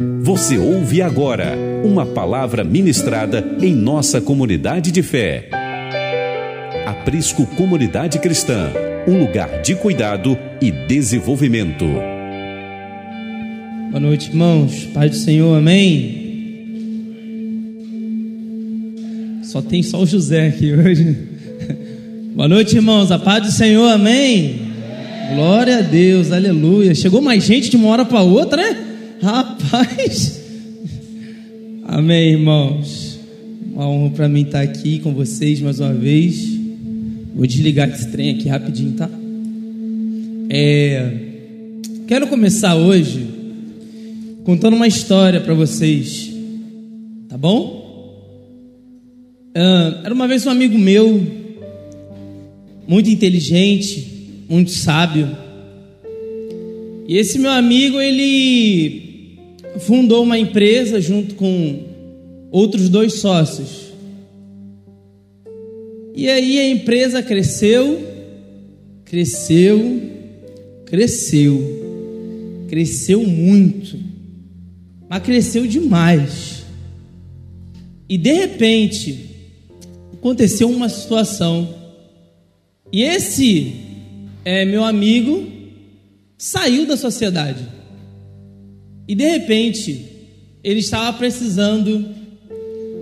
Você ouve agora uma palavra ministrada em nossa comunidade de fé. Aprisco Comunidade Cristã, um lugar de cuidado e desenvolvimento. Boa noite, irmãos. Pai do Senhor, amém. Só tem só o José aqui hoje. Boa noite, irmãos. A paz do Senhor, amém. Glória a Deus, aleluia. Chegou mais gente de uma hora para outra, né? Rapaz. Amém, irmãos. Uma honra para mim estar aqui com vocês mais uma vez. Vou desligar esse trem aqui rapidinho, tá? É, quero começar hoje contando uma história para vocês, tá bom? Uh, era uma vez um amigo meu, muito inteligente, muito sábio. E esse meu amigo, ele fundou uma empresa junto com outros dois sócios. E aí a empresa cresceu, cresceu, cresceu, cresceu muito, mas cresceu demais. E de repente, aconteceu uma situação. E esse é, meu amigo saiu da sociedade. E de repente, ele estava precisando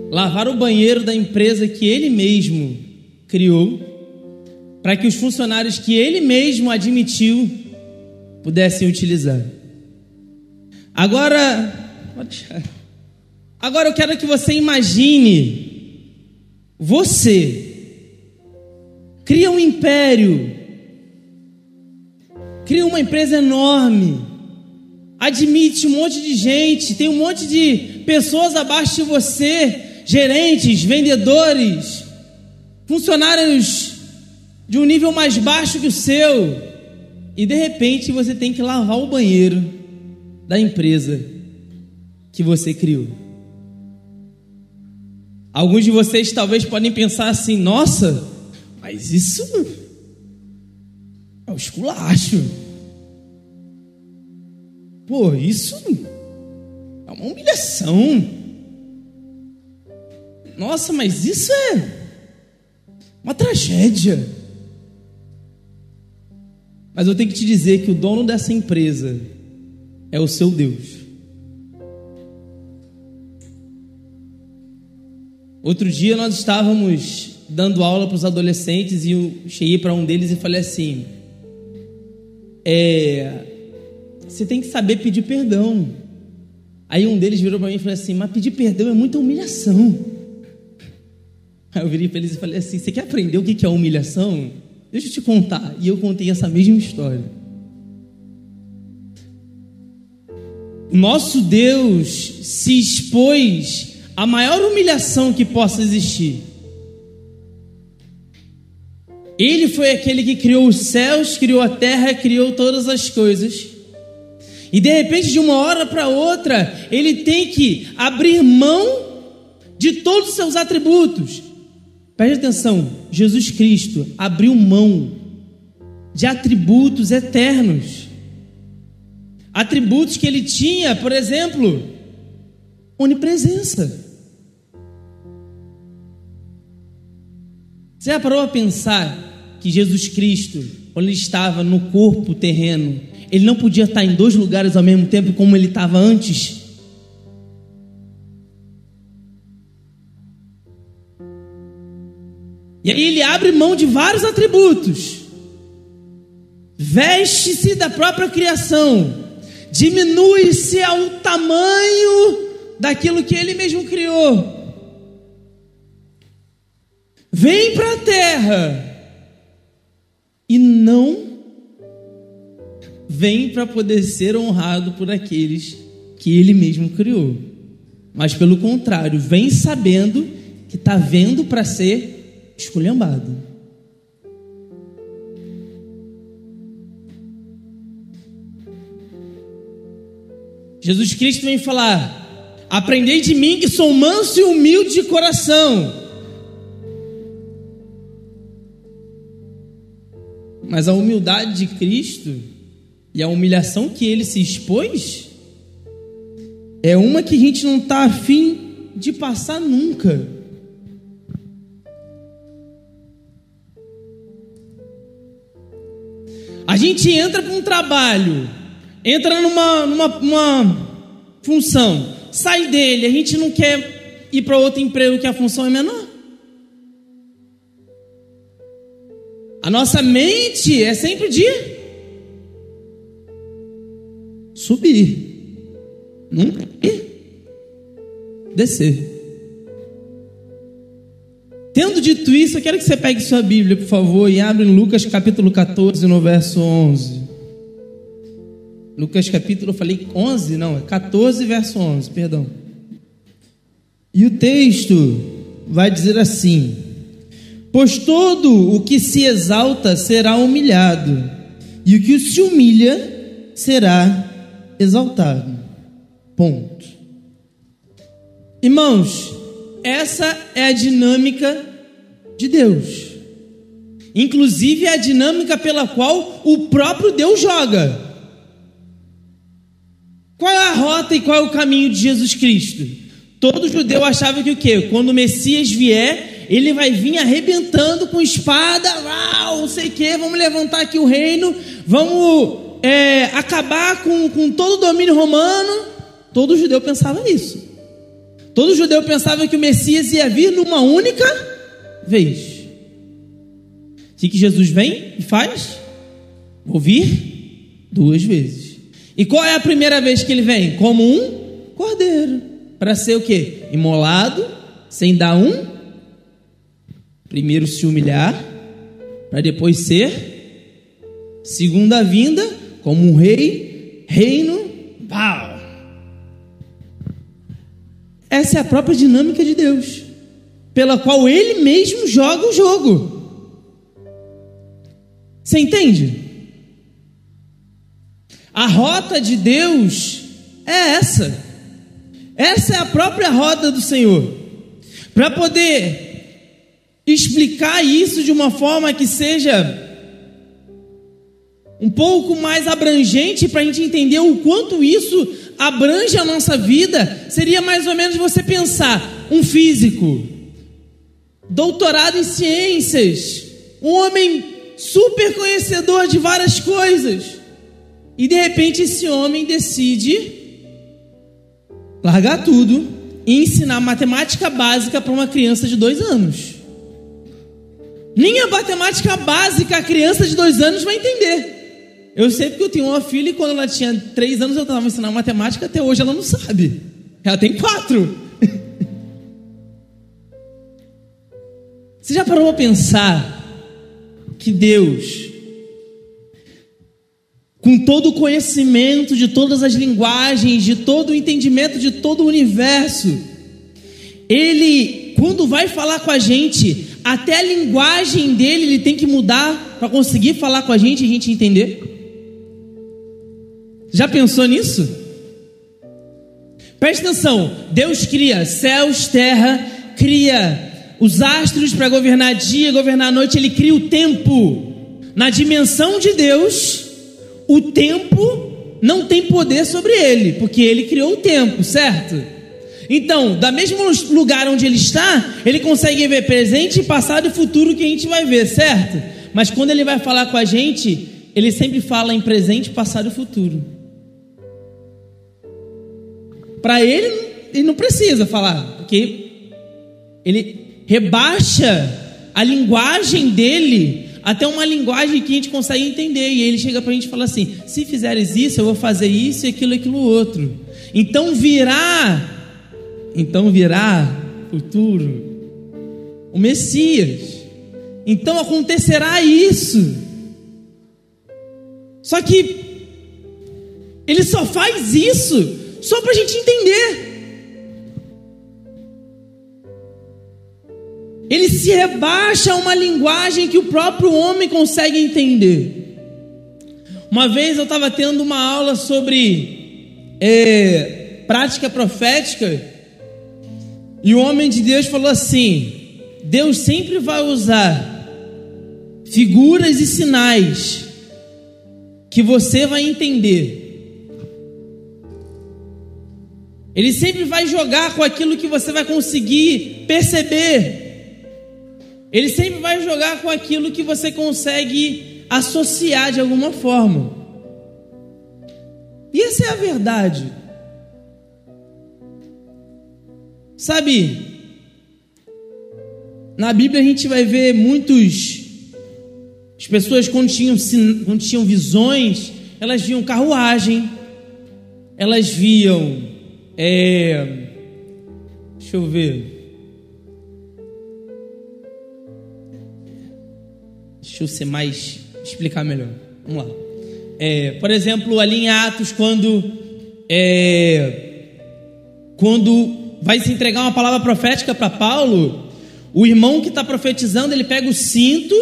lavar o banheiro da empresa que ele mesmo criou, para que os funcionários que ele mesmo admitiu pudessem utilizar. Agora, agora eu quero que você imagine você cria um império, cria uma empresa enorme, admite um monte de gente, tem um monte de pessoas abaixo de você, gerentes, vendedores, funcionários de um nível mais baixo que o seu, e de repente você tem que lavar o banheiro da empresa que você criou. Alguns de vocês talvez podem pensar assim: nossa, mas isso é o esculacho. Pô, isso é uma humilhação. Nossa, mas isso é uma tragédia. Mas eu tenho que te dizer que o dono dessa empresa é o seu Deus. Outro dia nós estávamos dando aula para os adolescentes e eu cheguei para um deles e falei assim: é, você tem que saber pedir perdão. Aí um deles virou para mim e falou assim: mas pedir perdão é muita humilhação. Aí eu virei para eles e falei assim: você quer aprender o que é humilhação? Deixa eu te contar. E eu contei essa mesma história. Nosso Deus se expôs a maior humilhação que possa existir. Ele foi aquele que criou os céus, criou a terra, criou todas as coisas. E de repente, de uma hora para outra, ele tem que abrir mão de todos os seus atributos. Preste atenção: Jesus Cristo abriu mão de atributos eternos. Atributos que ele tinha, por exemplo, onipresença. Você já parou a pensar que Jesus Cristo, quando ele estava no corpo terreno, ele não podia estar em dois lugares ao mesmo tempo como ele estava antes? E aí ele abre mão de vários atributos, veste-se da própria criação, diminui-se ao tamanho daquilo que ele mesmo criou. Vem para a terra e não vem para poder ser honrado por aqueles que ele mesmo criou. Mas pelo contrário, vem sabendo que está vendo para ser esculhambado. Jesus Cristo vem falar: Aprendei de mim que sou manso e humilde de coração Mas a humildade de Cristo e a humilhação que ele se expôs é uma que a gente não está afim de passar nunca. A gente entra para um trabalho, entra numa, numa função, sai dele, a gente não quer ir para outro emprego que a função é menor. A nossa mente é sempre de subir, nunca descer. Tendo dito isso, eu quero que você pegue sua Bíblia, por favor, e abra em Lucas capítulo 14, no verso 11. Lucas capítulo, eu falei 11? Não, é 14, verso 11, perdão. E o texto vai dizer assim: Pois todo o que se exalta será humilhado, e o que se humilha será exaltado. Ponto. Irmãos, essa é a dinâmica de Deus. Inclusive é a dinâmica pela qual o próprio Deus joga. Qual é a rota e qual é o caminho de Jesus Cristo? Todo judeu achava que o quê? Quando o Messias vier, ele vai vir arrebentando com espada, não sei o quê, vamos levantar aqui o reino, vamos é, acabar com, com todo o domínio romano. Todo judeu pensava isso. Todo judeu pensava que o Messias ia vir numa única vez. O que Jesus vem e faz? Ouvir duas vezes. E qual é a primeira vez que ele vem? Como um cordeiro. Para ser o que? Imolado, sem dar um. Primeiro se humilhar, para depois ser. Segunda vinda, como um rei, reino, pau. Essa é a própria dinâmica de Deus pela qual ele mesmo joga o jogo. Você entende? A rota de Deus é essa. Essa é a própria rota do Senhor. Para poder explicar isso de uma forma que seja um pouco mais abrangente para a gente entender o quanto isso abrange a nossa vida, seria mais ou menos você pensar um físico doutorado em ciências, um homem super conhecedor de várias coisas. E de repente esse homem decide largar tudo e ensinar matemática básica para uma criança de dois anos. Nem a matemática básica a criança de dois anos vai entender. Eu sei porque eu tenho uma filha e quando ela tinha três anos eu estava ensinando matemática, até hoje ela não sabe. Ela tem quatro. Você já parou a pensar que Deus, com todo o conhecimento de todas as linguagens, de todo o entendimento de todo o universo, Ele, quando vai falar com a gente, até a linguagem dele ele tem que mudar para conseguir falar com a gente e a gente entender? Já pensou nisso? Preste atenção: Deus cria céus, terra, cria os astros para governar dia, governar noite, ele cria o tempo. Na dimensão de Deus, o tempo não tem poder sobre ele, porque ele criou o tempo, certo? Então, da mesmo lugar onde ele está, ele consegue ver presente, passado e futuro que a gente vai ver, certo? Mas quando ele vai falar com a gente, ele sempre fala em presente, passado e futuro. Para ele, ele não precisa falar, porque ele rebaixa a linguagem dele até uma linguagem que a gente consegue entender. E ele chega para a gente e fala assim: se fizeres isso, eu vou fazer isso e aquilo, aquilo outro. Então virá, então virá futuro o Messias. Então acontecerá isso. Só que ele só faz isso só para a gente entender. Ele se rebaixa a uma linguagem que o próprio homem consegue entender. Uma vez eu estava tendo uma aula sobre é, prática profética e o homem de Deus falou assim: Deus sempre vai usar figuras e sinais que você vai entender. Ele sempre vai jogar com aquilo que você vai conseguir perceber. Ele sempre vai jogar com aquilo que você consegue associar de alguma forma. E essa é a verdade. Sabe, na Bíblia a gente vai ver muitos. As pessoas, quando tinham, quando tinham visões, elas viam carruagem, elas viam. É, deixa eu ver. Deixa eu ser mais. explicar melhor. Vamos lá. É, por exemplo, ali em Atos, quando. É, quando vai se entregar uma palavra profética para Paulo, o irmão que está profetizando, ele pega o cinto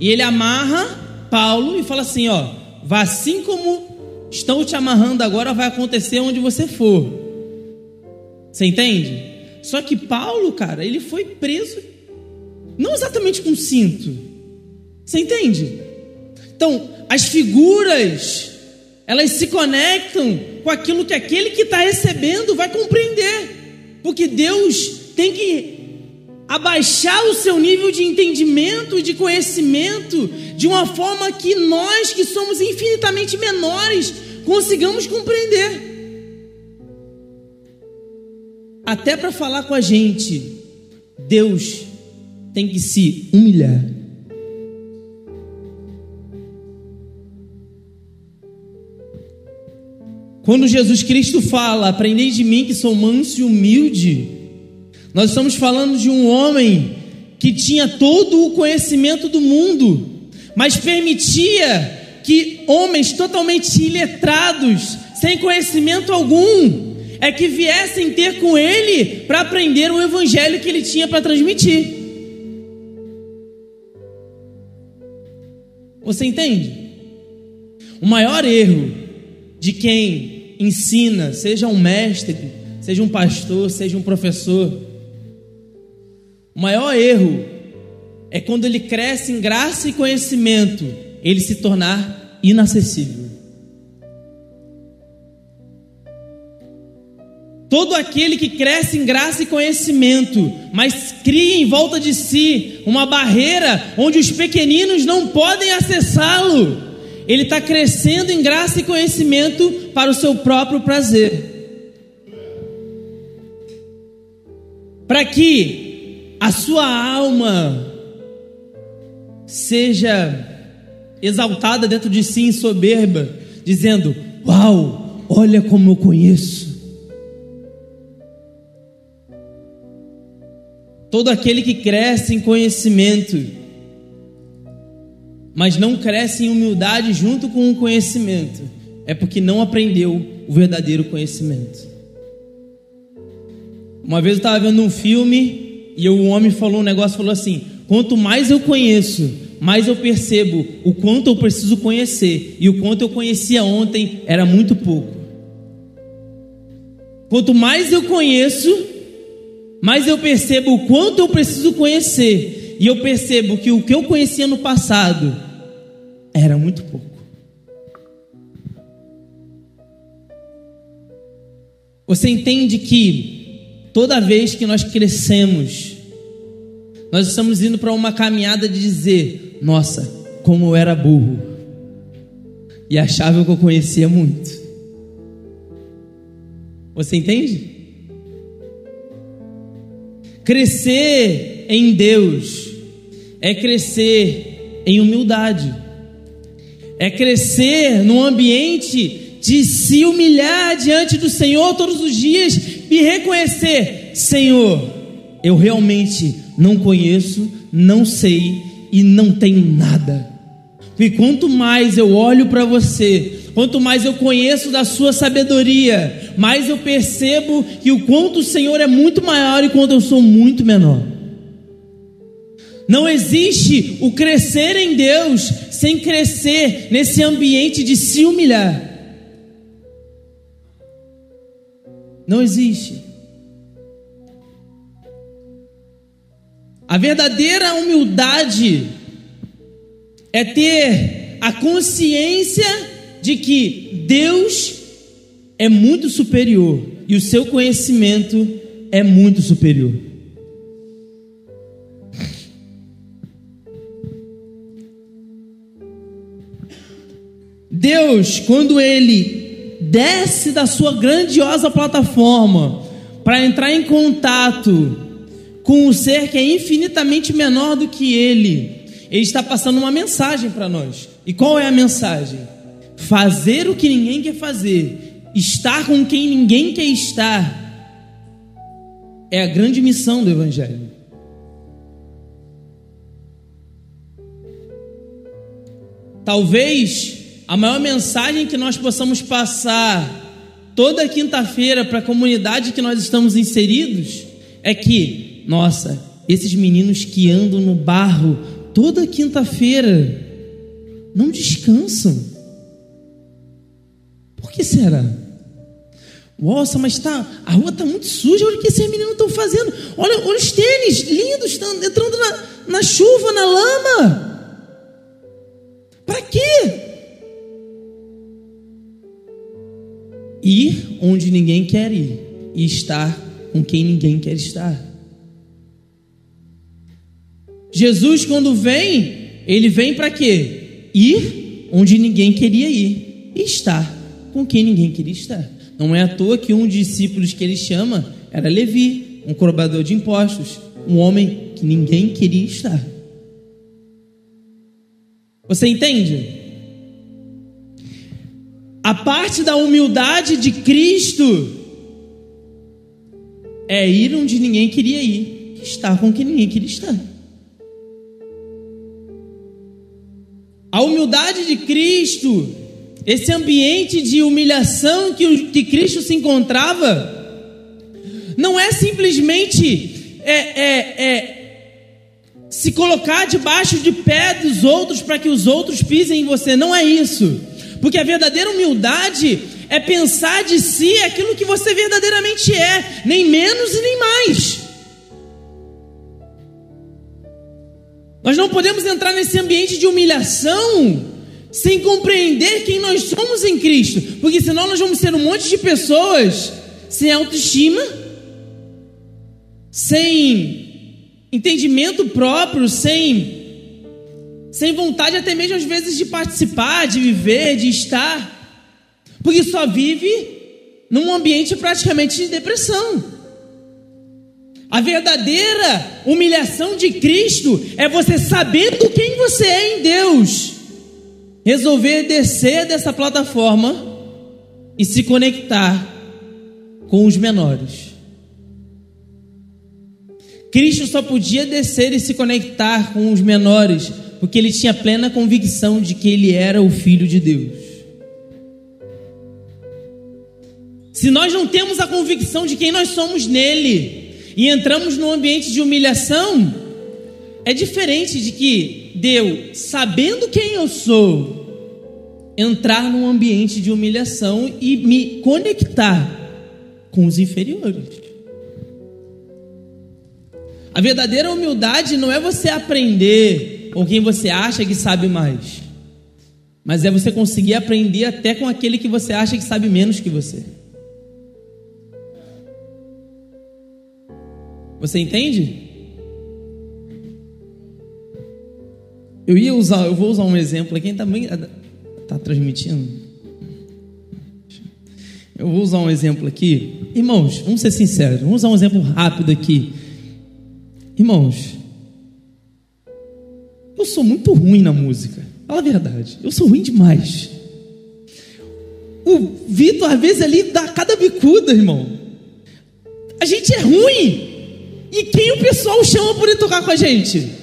e ele amarra Paulo e fala assim: ó, vá assim como estão te amarrando agora, vai acontecer onde você for. Você entende? Só que Paulo, cara, ele foi preso, não exatamente com cinto. Você entende? Então, as figuras, elas se conectam com aquilo que aquele que está recebendo vai compreender. Porque Deus tem que abaixar o seu nível de entendimento e de conhecimento de uma forma que nós, que somos infinitamente menores, consigamos compreender. Até para falar com a gente, Deus tem que se humilhar. Quando Jesus Cristo fala: Aprendei de mim que sou manso e humilde, nós estamos falando de um homem que tinha todo o conhecimento do mundo, mas permitia que homens totalmente iletrados, sem conhecimento algum, é que viessem ter com ele para aprender o evangelho que ele tinha para transmitir. Você entende? O maior erro de quem ensina, seja um mestre, seja um pastor, seja um professor. O maior erro é quando ele cresce em graça e conhecimento, ele se tornar inacessível. Todo aquele que cresce em graça e conhecimento, mas cria em volta de si uma barreira onde os pequeninos não podem acessá-lo ele está crescendo em graça e conhecimento para o seu próprio prazer. Para que a sua alma seja exaltada dentro de si em soberba, dizendo: Uau, olha como eu conheço. Todo aquele que cresce em conhecimento, mas não cresce em humildade junto com o conhecimento, é porque não aprendeu o verdadeiro conhecimento. Uma vez eu estava vendo um filme e o homem falou um negócio, falou assim: quanto mais eu conheço, mais eu percebo o quanto eu preciso conhecer e o quanto eu conhecia ontem era muito pouco. Quanto mais eu conheço, mais eu percebo o quanto eu preciso conhecer e eu percebo que o que eu conhecia no passado era muito pouco. Você entende que toda vez que nós crescemos, nós estamos indo para uma caminhada de dizer: Nossa, como eu era burro, e achava que eu conhecia muito. Você entende? Crescer em Deus é crescer em humildade, é crescer num ambiente de se humilhar diante do Senhor todos os dias e reconhecer: Senhor, eu realmente não conheço, não sei e não tenho nada. E quanto mais eu olho para você, quanto mais eu conheço da sua sabedoria, mais eu percebo que o quanto o Senhor é muito maior e quanto eu sou muito menor. Não existe o crescer em Deus sem crescer nesse ambiente de se humilhar. Não existe. A verdadeira humildade é ter a consciência de que Deus é muito superior e o seu conhecimento é muito superior. Deus, quando ele desce da sua grandiosa plataforma para entrar em contato com um ser que é infinitamente menor do que ele, ele está passando uma mensagem para nós. E qual é a mensagem? Fazer o que ninguém quer fazer, estar com quem ninguém quer estar, é a grande missão do Evangelho. Talvez a maior mensagem que nós possamos passar toda quinta-feira para a comunidade que nós estamos inseridos é que, nossa, esses meninos que andam no barro toda quinta-feira não descansam. Por que será? Nossa, mas tá, a rua está muito suja, olha o que esses meninos estão fazendo. Olha, olha os tênis lindos, entrando na, na chuva, na lama. Para quê? ir onde ninguém quer ir e estar com quem ninguém quer estar. Jesus, quando vem, ele vem para quê? Ir onde ninguém queria ir e estar com quem ninguém queria estar. Não é à toa que um dos discípulos que ele chama era Levi, um cobrador de impostos, um homem que ninguém queria estar. Você entende? A parte da humildade de Cristo é ir onde ninguém queria ir, estar com quem ninguém queria estar. A humildade de Cristo, esse ambiente de humilhação que, que Cristo se encontrava, não é simplesmente é, é, é, se colocar debaixo de pé dos outros para que os outros pisem em você, não é isso. Porque a verdadeira humildade é pensar de si aquilo que você verdadeiramente é, nem menos e nem mais. Nós não podemos entrar nesse ambiente de humilhação sem compreender quem nós somos em Cristo, porque senão nós vamos ser um monte de pessoas sem autoestima, sem entendimento próprio, sem sem vontade até mesmo às vezes de participar, de viver, de estar, porque só vive num ambiente praticamente de depressão. A verdadeira humilhação de Cristo é você sabendo quem você é em Deus, resolver descer dessa plataforma e se conectar com os menores. Cristo só podia descer e se conectar com os menores porque ele tinha plena convicção de que ele era o Filho de Deus. Se nós não temos a convicção de quem nós somos nele e entramos num ambiente de humilhação, é diferente de que Deus, sabendo quem eu sou, entrar num ambiente de humilhação e me conectar com os inferiores. A verdadeira humildade não é você aprender com quem você acha que sabe mais, mas é você conseguir aprender até com aquele que você acha que sabe menos que você. Você entende? Eu ia usar, eu vou usar um exemplo aqui, também está tá transmitindo. Eu vou usar um exemplo aqui. Irmãos, vamos ser sinceros, vamos usar um exemplo rápido aqui. Irmãos, eu sou muito ruim na música. Fala a verdade. Eu sou ruim demais. O Vitor, às vezes, ali dá cada bicuda, irmão. A gente é ruim. E quem o pessoal chama por tocar com a gente?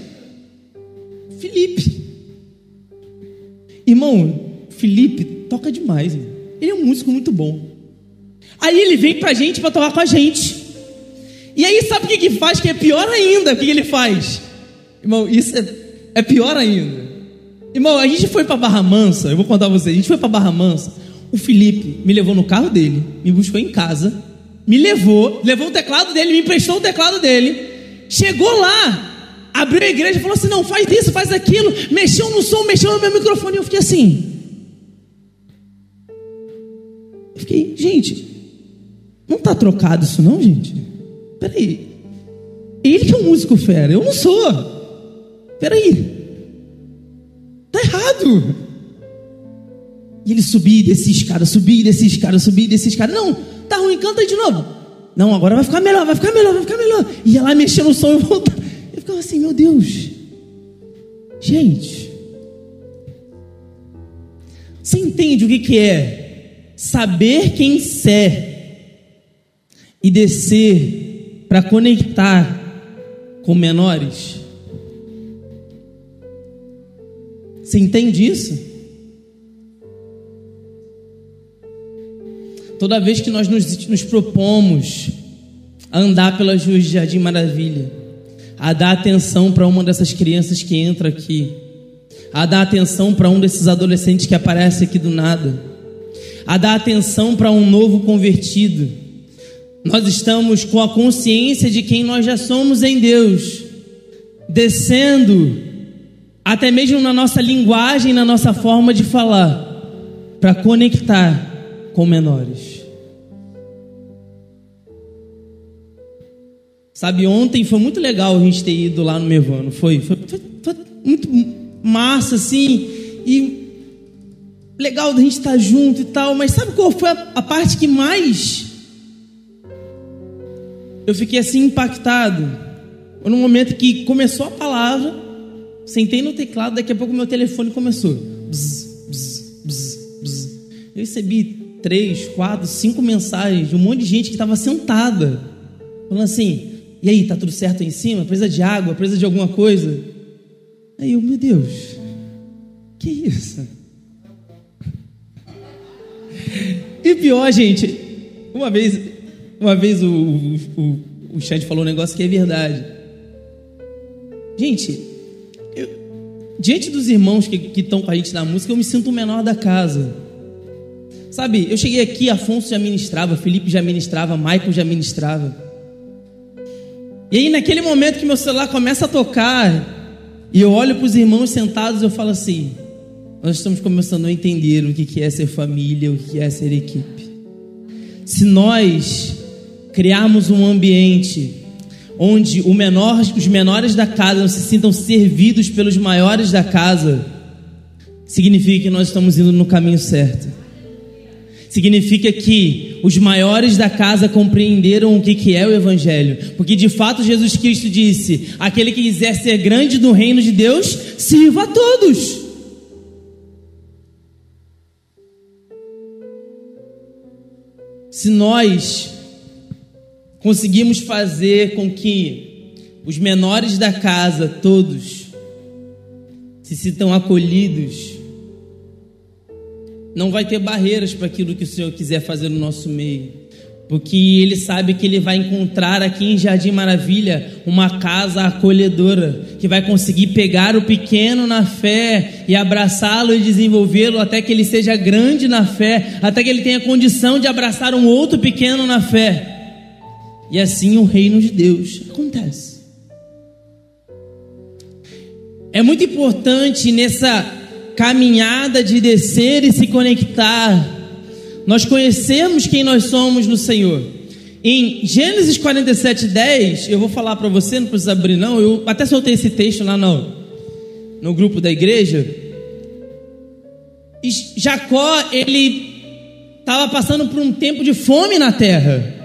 Felipe. Irmão, Felipe toca demais. Irmão. Ele é um músico muito bom. Aí ele vem pra gente para tocar com a gente. E aí sabe o que que faz? Que é pior ainda. O que, que ele faz? Irmão, isso é é pior ainda. Irmão, a gente foi para Barra Mansa, eu vou contar pra vocês, a gente foi para Barra Mansa. O Felipe me levou no carro dele, me buscou em casa, me levou, levou o teclado dele, me emprestou o teclado dele. Chegou lá, abriu a igreja e falou assim: não, faz isso, faz aquilo. Mexeu no som, mexeu no meu microfone. E eu fiquei assim. Eu fiquei, gente, Não tá trocado isso não, gente? Peraí. Ele que é um músico fera, eu não sou. Peraí. Tá errado. E ele subia e descia escada, subia e descia escada, subia e descia escada. Não, tá ruim, canta aí de novo. Não, agora vai ficar melhor, vai ficar melhor, vai ficar melhor. Ia lá mexer no som e voltar. Eu assim, meu Deus. Gente. Você entende o que, que é saber quem você é e descer para conectar com menores? Você entende isso? Toda vez que nós nos, nos propomos a andar pelas ruas de Jardim Maravilha, a dar atenção para uma dessas crianças que entra aqui, a dar atenção para um desses adolescentes que aparece aqui do nada, a dar atenção para um novo convertido. Nós estamos com a consciência de quem nós já somos em Deus, descendo até mesmo na nossa linguagem, na nossa forma de falar, para conectar com menores. Sabe, ontem foi muito legal a gente ter ido lá no Mevano, foi, foi, foi, foi muito massa assim, e legal da gente estar junto e tal, mas sabe qual foi a, a parte que mais eu fiquei assim impactado? Foi no momento que começou a palavra, sentei no teclado, daqui a pouco meu telefone começou. Bzz, bzz, bzz, bzz. Eu recebi três, quatro, cinco mensagens de um monte de gente que estava sentada, falando assim: e aí, tá tudo certo aí em cima? Precisa de água? Precisa de alguma coisa? Aí eu, meu Deus, que isso? E pior, gente, uma vez, uma vez o, o, o Chad falou um negócio que é verdade. Gente, eu, diante dos irmãos que estão com a gente na música, eu me sinto o menor da casa. Sabe, eu cheguei aqui, Afonso já ministrava, Felipe já ministrava, Michael já ministrava. E aí, naquele momento que meu celular começa a tocar, e eu olho para os irmãos sentados, eu falo assim: nós estamos começando a entender o que é ser família, o que é ser equipe. Se nós criarmos um ambiente onde menor, os menores da casa não se sintam servidos pelos maiores da casa, significa que nós estamos indo no caminho certo significa que os maiores da casa compreenderam o que, que é o Evangelho, porque de fato Jesus Cristo disse: aquele que quiser ser grande no reino de Deus, sirva a todos. Se nós conseguimos fazer com que os menores da casa, todos, se sintam acolhidos, não vai ter barreiras para aquilo que o Senhor quiser fazer no nosso meio. Porque Ele sabe que Ele vai encontrar aqui em Jardim Maravilha uma casa acolhedora, que vai conseguir pegar o pequeno na fé e abraçá-lo e desenvolvê-lo até que ele seja grande na fé, até que ele tenha condição de abraçar um outro pequeno na fé. E assim o reino de Deus acontece. É muito importante nessa caminhada de descer e se conectar, nós conhecemos quem nós somos no Senhor. Em Gênesis 47, 10, eu vou falar para você, não precisa abrir não, eu até soltei esse texto lá no, no grupo da igreja. Jacó, ele estava passando por um tempo de fome na terra.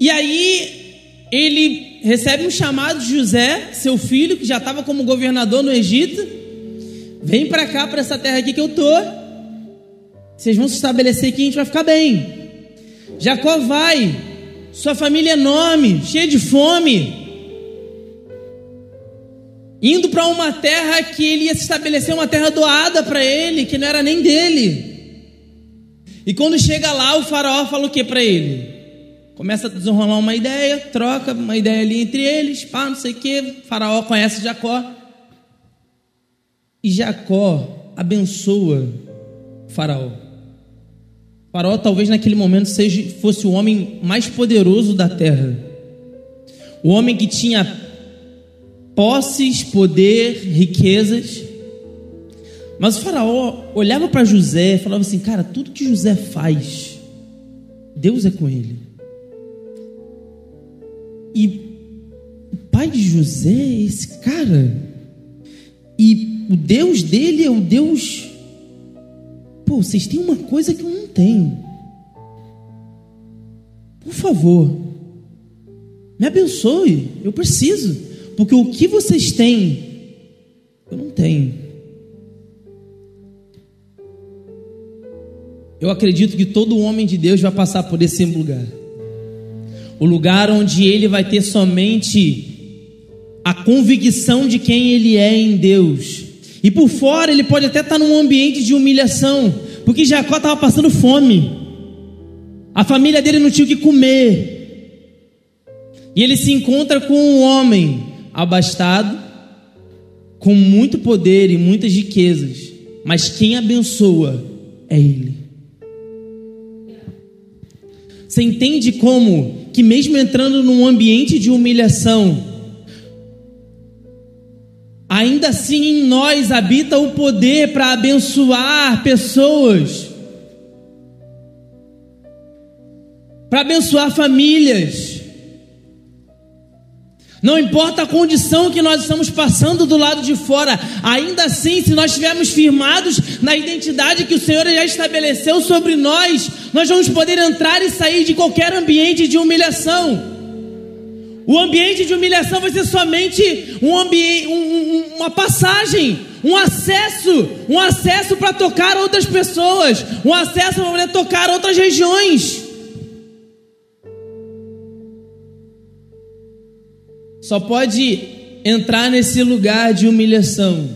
E aí ele recebe um chamado de José, seu filho, que já estava como governador no Egito. Vem para cá, para essa terra aqui que eu tô. Vocês vão se estabelecer aqui, a gente vai ficar bem. Jacó vai, sua família é enorme, cheia de fome, indo para uma terra que ele ia se estabelecer, uma terra doada para ele, que não era nem dele. E quando chega lá, o faraó fala o que para ele? Começa a desenrolar uma ideia, troca uma ideia ali entre eles, pá, não sei o que. Faraó conhece Jacó. E Jacó abençoa Faraó. Faraó talvez naquele momento seja, fosse o homem mais poderoso da terra. O homem que tinha posses, poder, riquezas. Mas o faraó olhava para José e falava assim: Cara, tudo que José faz, Deus é com ele. E o pai de José é esse cara. E o Deus dele é o Deus. Pô, vocês têm uma coisa que eu não tenho. Por favor, me abençoe. Eu preciso. Porque o que vocês têm, eu não tenho. Eu acredito que todo homem de Deus vai passar por esse lugar. O lugar onde ele vai ter somente a convicção de quem ele é em Deus. E por fora ele pode até estar num ambiente de humilhação, porque Jacó estava passando fome. A família dele não tinha o que comer. E ele se encontra com um homem abastado, com muito poder e muitas riquezas, mas quem abençoa é ele. Você entende como que, mesmo entrando num ambiente de humilhação, ainda assim em nós habita o poder para abençoar pessoas, para abençoar famílias. Não importa a condição que nós estamos passando do lado de fora, ainda assim, se nós estivermos firmados na identidade que o Senhor já estabeleceu sobre nós, nós vamos poder entrar e sair de qualquer ambiente de humilhação. O ambiente de humilhação vai ser somente um ambiente, um, uma passagem, um acesso, um acesso para tocar outras pessoas, um acesso para tocar outras regiões. só pode entrar nesse lugar de humilhação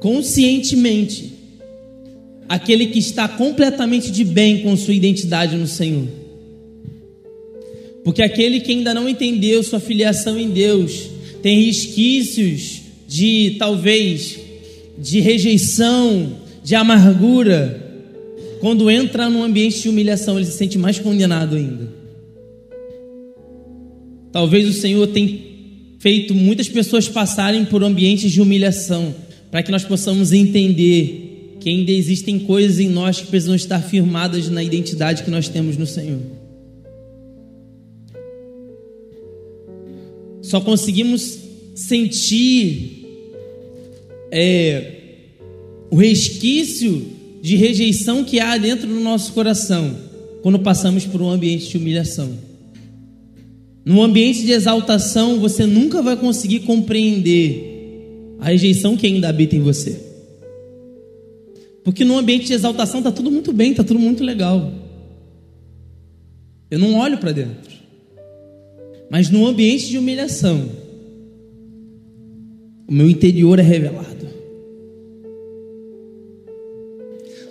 conscientemente aquele que está completamente de bem com sua identidade no Senhor. Porque aquele que ainda não entendeu sua filiação em Deus tem resquícios de talvez de rejeição, de amargura. Quando entra num ambiente de humilhação, ele se sente mais condenado ainda. Talvez o Senhor tenha feito muitas pessoas passarem por ambientes de humilhação, para que nós possamos entender que ainda existem coisas em nós que precisam estar firmadas na identidade que nós temos no Senhor. Só conseguimos sentir é, o resquício de rejeição que há dentro do nosso coração quando passamos por um ambiente de humilhação. Num ambiente de exaltação, você nunca vai conseguir compreender a rejeição que ainda habita em você. Porque no ambiente de exaltação está tudo muito bem, está tudo muito legal. Eu não olho para dentro. Mas no ambiente de humilhação, o meu interior é revelado.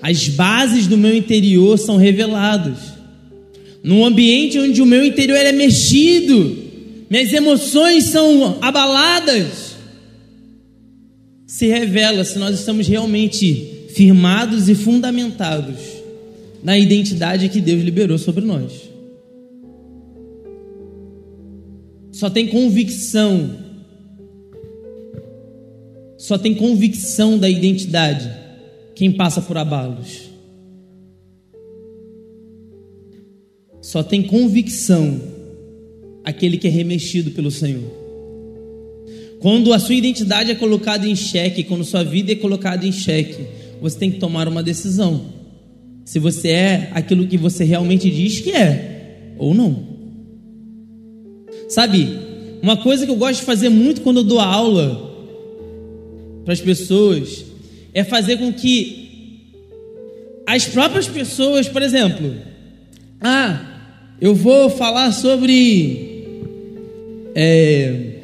As bases do meu interior são reveladas num ambiente onde o meu interior é mexido, minhas emoções são abaladas, se revela se nós estamos realmente firmados e fundamentados na identidade que Deus liberou sobre nós. Só tem convicção, só tem convicção da identidade quem passa por abalos. Só tem convicção aquele que é remexido pelo Senhor. Quando a sua identidade é colocada em xeque, quando sua vida é colocada em xeque, você tem que tomar uma decisão. Se você é aquilo que você realmente diz que é, ou não. Sabe, uma coisa que eu gosto de fazer muito quando eu dou aula para as pessoas é fazer com que as próprias pessoas, por exemplo, ah, eu vou falar sobre, é,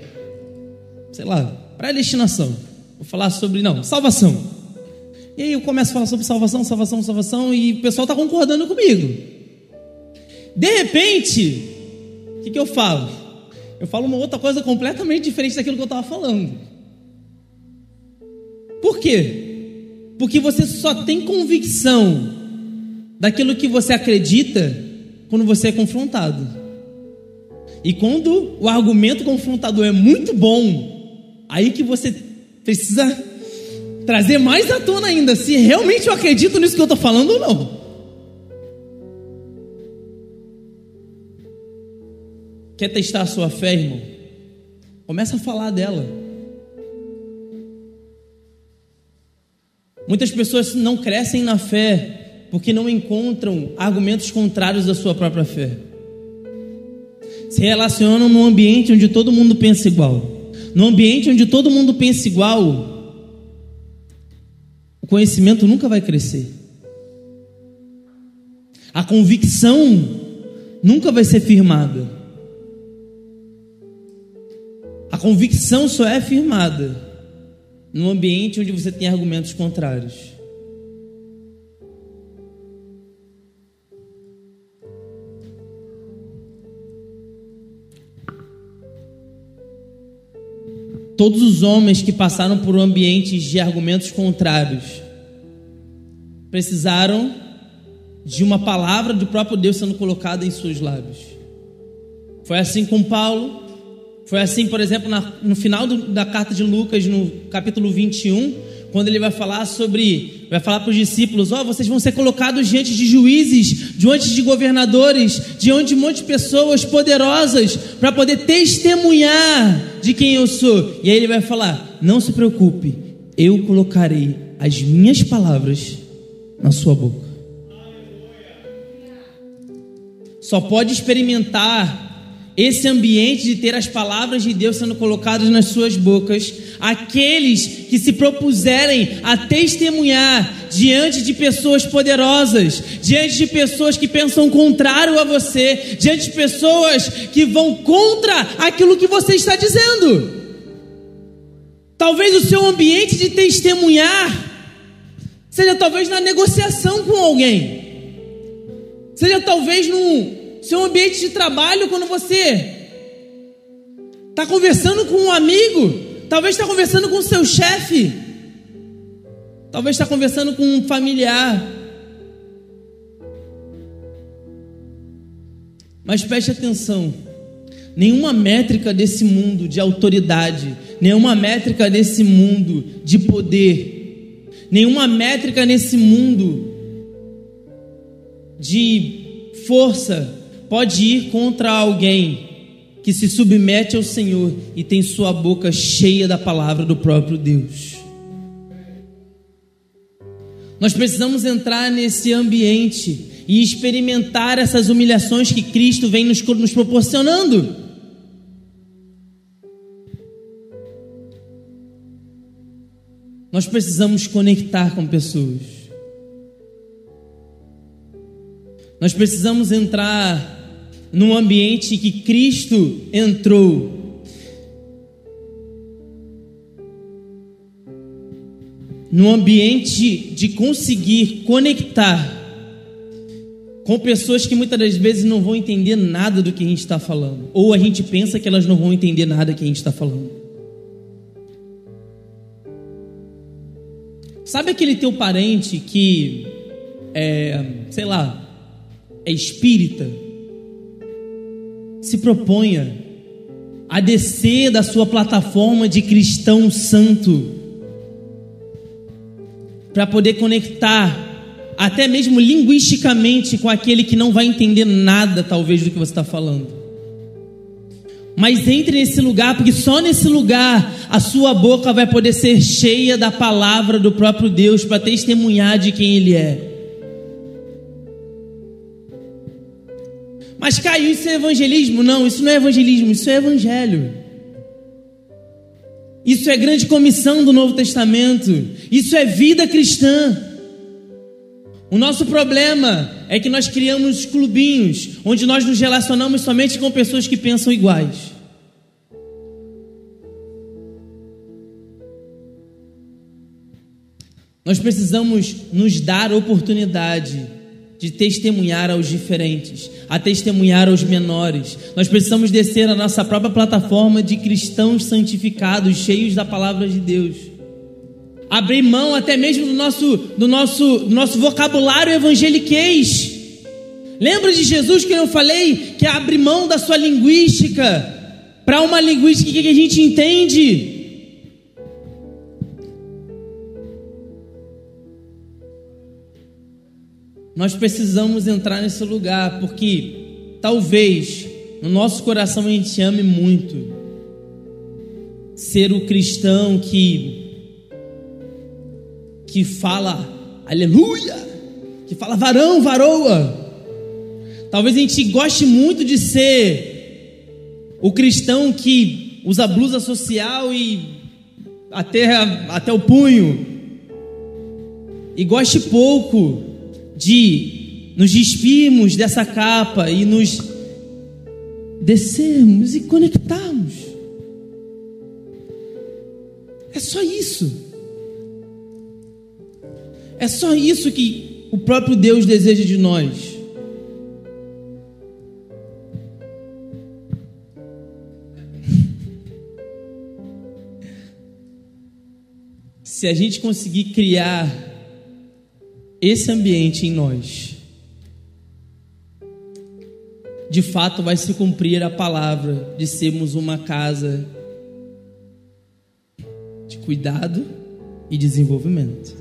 sei lá, predestinação. Vou falar sobre, não, salvação. E aí eu começo a falar sobre salvação, salvação, salvação, e o pessoal está concordando comigo. De repente, o que, que eu falo? Eu falo uma outra coisa completamente diferente daquilo que eu estava falando. Por quê? Porque você só tem convicção daquilo que você acredita quando você é confrontado. E quando o argumento confrontador é muito bom, aí que você precisa trazer mais à tona ainda se realmente eu acredito nisso que eu estou falando ou não. Quer testar a sua fé, irmão? Começa a falar dela. Muitas pessoas não crescem na fé porque não encontram argumentos contrários da sua própria fé. Se relacionam num ambiente onde todo mundo pensa igual. No ambiente onde todo mundo pensa igual, o conhecimento nunca vai crescer. A convicção nunca vai ser firmada. A convicção só é firmada no ambiente onde você tem argumentos contrários. Todos os homens que passaram por ambientes de argumentos contrários precisaram de uma palavra do próprio Deus sendo colocada em seus lábios. Foi assim com Paulo, foi assim, por exemplo, na, no final do, da carta de Lucas, no capítulo 21, quando ele vai falar sobre, vai falar para os discípulos: Ó, oh, vocês vão ser colocados diante de juízes, diante de governadores, diante de um monte de pessoas poderosas, para poder testemunhar de quem eu sou. E aí ele vai falar: Não se preocupe, eu colocarei as minhas palavras na sua boca. Só pode experimentar esse ambiente de ter as palavras de Deus sendo colocadas nas suas bocas, aqueles que se propuserem a testemunhar diante de pessoas poderosas, diante de pessoas que pensam contrário a você, diante de pessoas que vão contra aquilo que você está dizendo. Talvez o seu ambiente de testemunhar seja talvez na negociação com alguém, seja talvez num seu ambiente de trabalho, quando você está conversando com um amigo, talvez está conversando com o seu chefe, talvez está conversando com um familiar. Mas preste atenção: nenhuma métrica desse mundo de autoridade, nenhuma métrica desse mundo de poder, nenhuma métrica nesse mundo de força pode ir contra alguém que se submete ao Senhor e tem sua boca cheia da palavra do próprio Deus. Nós precisamos entrar nesse ambiente e experimentar essas humilhações que Cristo vem nos, nos proporcionando. Nós precisamos conectar com pessoas. Nós precisamos entrar num ambiente que Cristo entrou. Num ambiente de conseguir conectar com pessoas que muitas das vezes não vão entender nada do que a gente está falando, ou a gente pensa que elas não vão entender nada que a gente está falando. Sabe aquele teu parente que é, sei lá, é espírita? Se proponha a descer da sua plataforma de cristão santo para poder conectar até mesmo linguisticamente com aquele que não vai entender nada, talvez, do que você está falando. Mas entre nesse lugar, porque só nesse lugar a sua boca vai poder ser cheia da palavra do próprio Deus para testemunhar de quem Ele é. Mas Caio, isso é evangelismo? Não, isso não é evangelismo, isso é evangelho. Isso é grande comissão do Novo Testamento. Isso é vida cristã. O nosso problema é que nós criamos clubinhos onde nós nos relacionamos somente com pessoas que pensam iguais. Nós precisamos nos dar oportunidade de testemunhar aos diferentes, a testemunhar aos menores. Nós precisamos descer a nossa própria plataforma de cristãos santificados, cheios da palavra de Deus. Abrir mão até mesmo do nosso, do nosso, do nosso vocabulário evangeliquez. Lembra de Jesus que eu falei que abre mão da sua linguística para uma linguística que a gente entende? Nós precisamos entrar nesse lugar, porque talvez no nosso coração a gente ame muito ser o cristão que que fala aleluia, que fala varão, varoa. Talvez a gente goste muito de ser o cristão que usa blusa social e até, até o punho, e goste pouco de nos despirmos dessa capa e nos descermos e conectarmos. É só isso. É só isso que o próprio Deus deseja de nós. Se a gente conseguir criar esse ambiente em nós, de fato vai se cumprir a palavra de sermos uma casa de cuidado e desenvolvimento.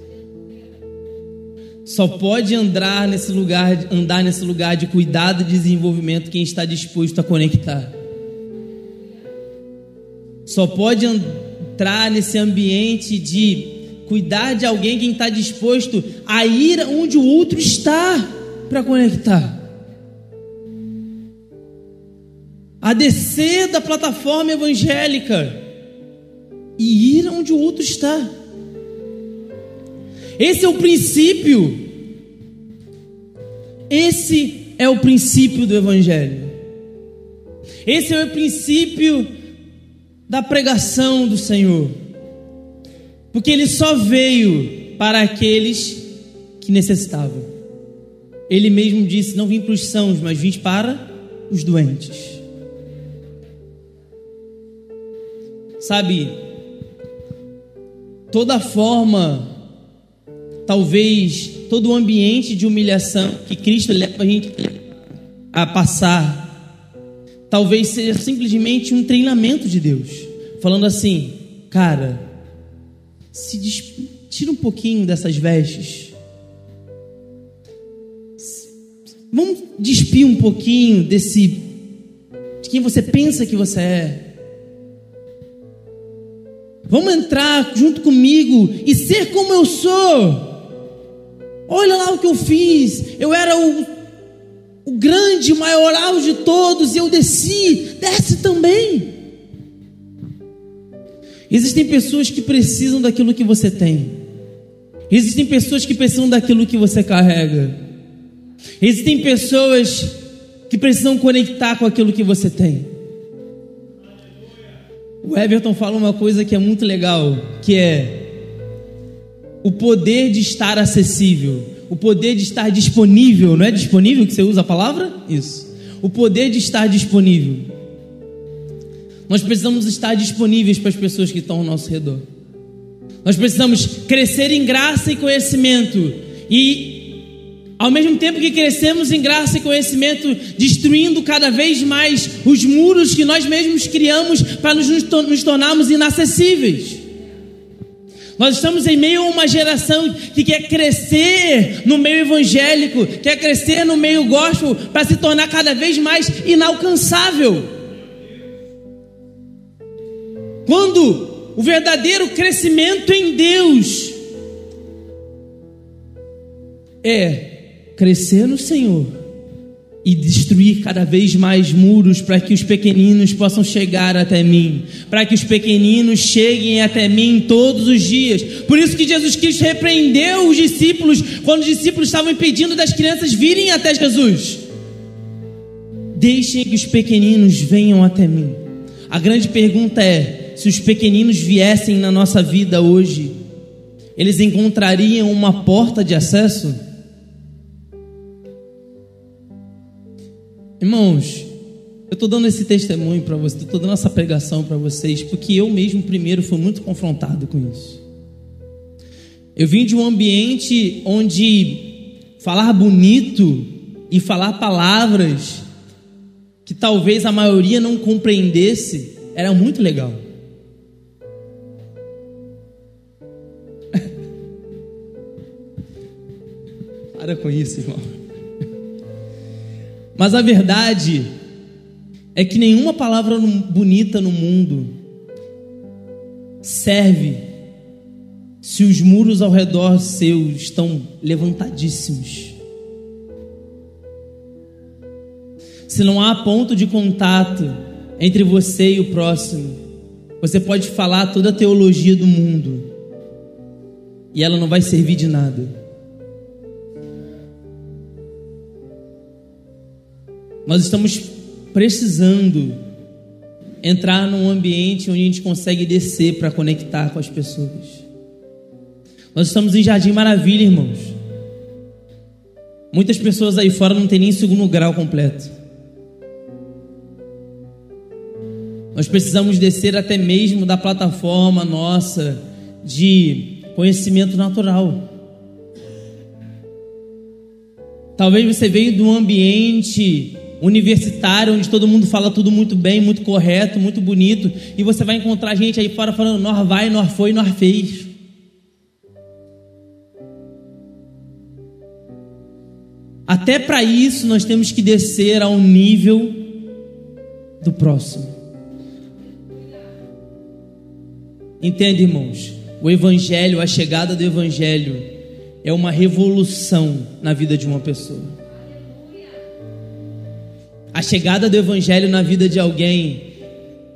Só pode andar nesse lugar, andar nesse lugar de cuidado e desenvolvimento quem está disposto a conectar. Só pode entrar nesse ambiente de cuidar de alguém quem está disposto a ir onde o outro está para conectar. A descer da plataforma evangélica e ir onde o outro está. Esse é o princípio. Esse é o princípio do Evangelho. Esse é o princípio da pregação do Senhor. Porque ele só veio para aqueles que necessitavam. Ele mesmo disse: Não vim para os sãos, mas vim para os doentes. Sabe, toda forma talvez todo o ambiente de humilhação que Cristo leva a gente a passar, talvez seja simplesmente um treinamento de Deus, falando assim, cara, se tira um pouquinho dessas vestes, vamos despir um pouquinho desse de quem você pensa que você é. Vamos entrar junto comigo e ser como eu sou. Olha lá o que eu fiz. Eu era o, o grande, maioral de todos e eu desci. Desce também. Existem pessoas que precisam daquilo que você tem. Existem pessoas que precisam daquilo que você carrega. Existem pessoas que precisam conectar com aquilo que você tem. O Everton fala uma coisa que é muito legal, que é o poder de estar acessível, o poder de estar disponível, não é disponível que você usa a palavra? Isso. O poder de estar disponível. Nós precisamos estar disponíveis para as pessoas que estão ao nosso redor. Nós precisamos crescer em graça e conhecimento e ao mesmo tempo que crescemos em graça e conhecimento, destruindo cada vez mais os muros que nós mesmos criamos para nos, nos tornarmos inacessíveis. Nós estamos em meio a uma geração que quer crescer no meio evangélico, quer crescer no meio gospel para se tornar cada vez mais inalcançável. Quando o verdadeiro crescimento em Deus é crescer no Senhor e destruir cada vez mais muros para que os pequeninos possam chegar até mim, para que os pequeninos cheguem até mim todos os dias. Por isso que Jesus Cristo repreendeu os discípulos quando os discípulos estavam impedindo das crianças virem até Jesus. Deixem que os pequeninos venham até mim. A grande pergunta é: se os pequeninos viessem na nossa vida hoje, eles encontrariam uma porta de acesso? Irmãos, eu estou dando esse testemunho para vocês, estou dando essa pregação para vocês, porque eu mesmo primeiro fui muito confrontado com isso. Eu vim de um ambiente onde falar bonito e falar palavras que talvez a maioria não compreendesse era muito legal. Para com isso, irmão. Mas a verdade é que nenhuma palavra bonita no mundo serve se os muros ao redor seu estão levantadíssimos. Se não há ponto de contato entre você e o próximo, você pode falar toda a teologia do mundo e ela não vai servir de nada. Nós estamos precisando entrar num ambiente onde a gente consegue descer para conectar com as pessoas. Nós estamos em Jardim Maravilha, irmãos. Muitas pessoas aí fora não têm nem segundo grau completo. Nós precisamos descer até mesmo da plataforma nossa de conhecimento natural. Talvez você veio de um ambiente universitário onde todo mundo fala tudo muito bem, muito correto, muito bonito, e você vai encontrar gente aí fora falando nós vai, nós foi, nós fez. Até para isso nós temos que descer ao nível do próximo. Entende, irmãos? O Evangelho, a chegada do Evangelho, é uma revolução na vida de uma pessoa. A chegada do Evangelho na vida de alguém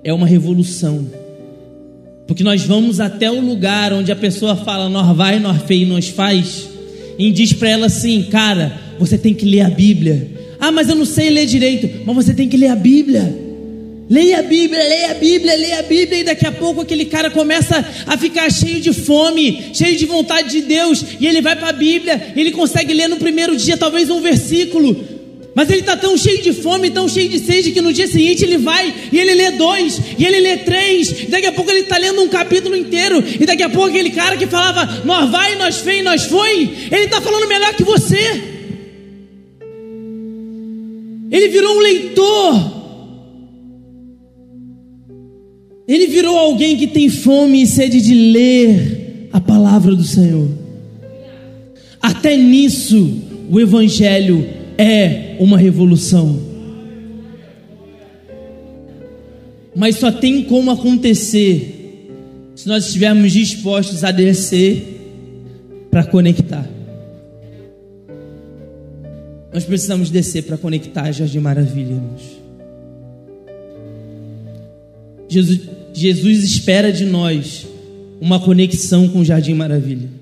é uma revolução. Porque nós vamos até o lugar onde a pessoa fala, nós vai, nós fez, nós faz, e diz para ela assim, cara, você tem que ler a Bíblia. Ah, mas eu não sei ler direito, mas você tem que ler a Bíblia. Leia a Bíblia, leia a Bíblia, leia a Bíblia, e daqui a pouco aquele cara começa a ficar cheio de fome, cheio de vontade de Deus, e ele vai para a Bíblia, ele consegue ler no primeiro dia talvez um versículo, mas ele está tão cheio de fome, tão cheio de sede, que no dia seguinte ele vai e ele lê dois, e ele lê três, e daqui a pouco ele está lendo um capítulo inteiro, e daqui a pouco aquele cara que falava, nós vai, nós fez, nós foi, ele está falando melhor que você. Ele virou um leitor Ele virou alguém que tem fome e sede de ler a palavra do Senhor. Até nisso, o Evangelho é uma revolução. Mas só tem como acontecer se nós estivermos dispostos a descer para conectar. Nós precisamos descer para conectar Jardim Maravilha. Jesus, Jesus espera de nós uma conexão com o Jardim Maravilha.